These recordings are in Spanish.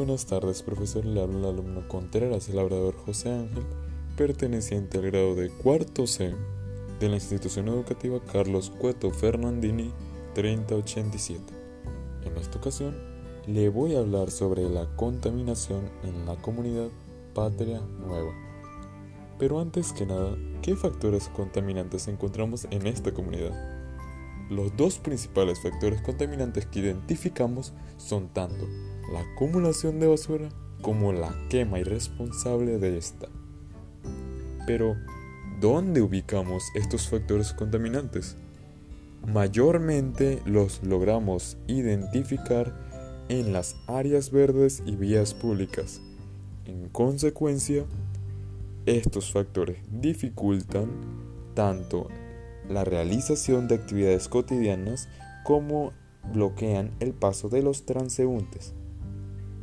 buenas tardes, profesor. Le habla el alumno Contreras, el labrador José Ángel, perteneciente al grado de cuarto C de la institución educativa Carlos Cueto Fernandini 3087. En esta ocasión, le voy a hablar sobre la contaminación en la comunidad Patria Nueva. Pero antes que nada, ¿qué factores contaminantes encontramos en esta comunidad? Los dos principales factores contaminantes que identificamos son tanto la acumulación de basura como la quema irresponsable de esta. Pero, ¿dónde ubicamos estos factores contaminantes? Mayormente los logramos identificar en las áreas verdes y vías públicas. En consecuencia, estos factores dificultan tanto la realización de actividades cotidianas como bloquean el paso de los transeúntes.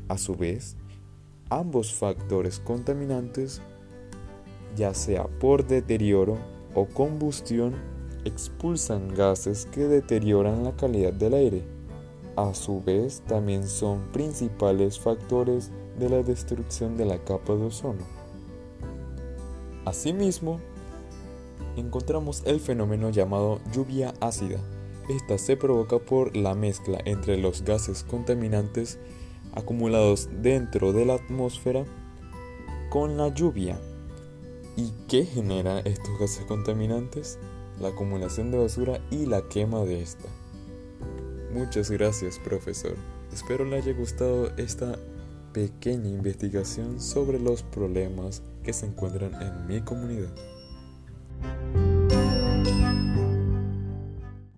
A su vez, ambos factores contaminantes, ya sea por deterioro o combustión, expulsan gases que deterioran la calidad del aire. A su vez, también son principales factores de la destrucción de la capa de ozono. Asimismo, encontramos el fenómeno llamado lluvia ácida. Esta se provoca por la mezcla entre los gases contaminantes acumulados dentro de la atmósfera con la lluvia. ¿Y qué genera estos gases contaminantes? La acumulación de basura y la quema de esta. Muchas gracias, profesor. Espero le haya gustado esta pequeña investigación sobre los problemas que se encuentran en mi comunidad.